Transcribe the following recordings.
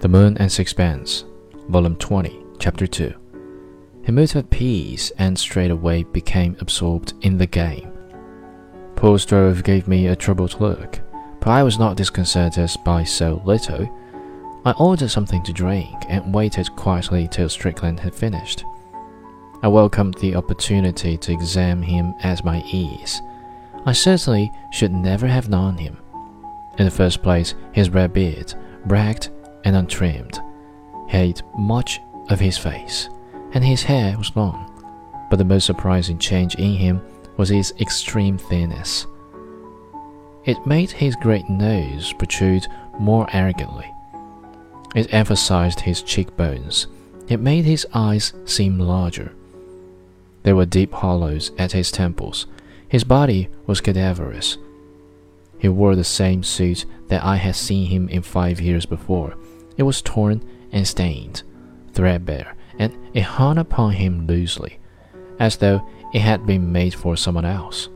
The Moon and Sixpence, Volume 20, Chapter 2. He moved at peace and straightway became absorbed in the game. Poor Stroeve gave me a troubled look, but I was not disconcerted by so little. I ordered something to drink and waited quietly till Strickland had finished. I welcomed the opportunity to examine him at my ease. I certainly should never have known him. In the first place, his red beard, ragged and untrimmed, hid much of his face, and his hair was long. But the most surprising change in him was his extreme thinness. It made his great nose protrude more arrogantly. It emphasized his cheekbones. It made his eyes seem larger. There were deep hollows at his temples. His body was cadaverous he wore the same suit that I had seen him in five years before. It was torn and stained, threadbare, and it hung upon him loosely, as though it had been made for someone else.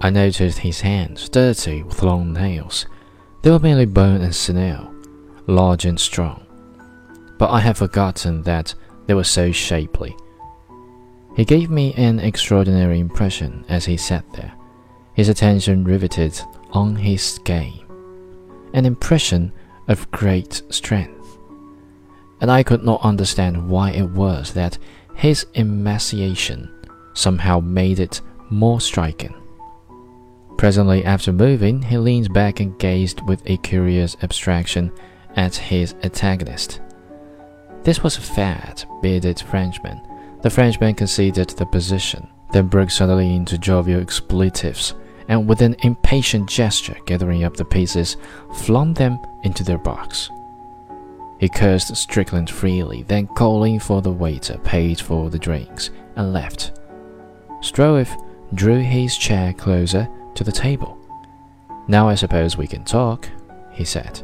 I noticed his hands, dirty with long nails. They were mainly bone and sinew, large and strong. But I had forgotten that they were so shapely. He gave me an extraordinary impression as he sat there, his attention riveted on his game, an impression of great strength. And I could not understand why it was that his emaciation somehow made it more striking. Presently, after moving, he leaned back and gazed with a curious abstraction at his antagonist. This was a fat, bearded Frenchman. The Frenchman conceded the position, then broke suddenly into jovial expletives and with an impatient gesture gathering up the pieces, flung them into their box. He cursed Strickland freely, then calling for the waiter, paid for the drinks, and left. Stroeve drew his chair closer to the table. Now I suppose we can talk, he said.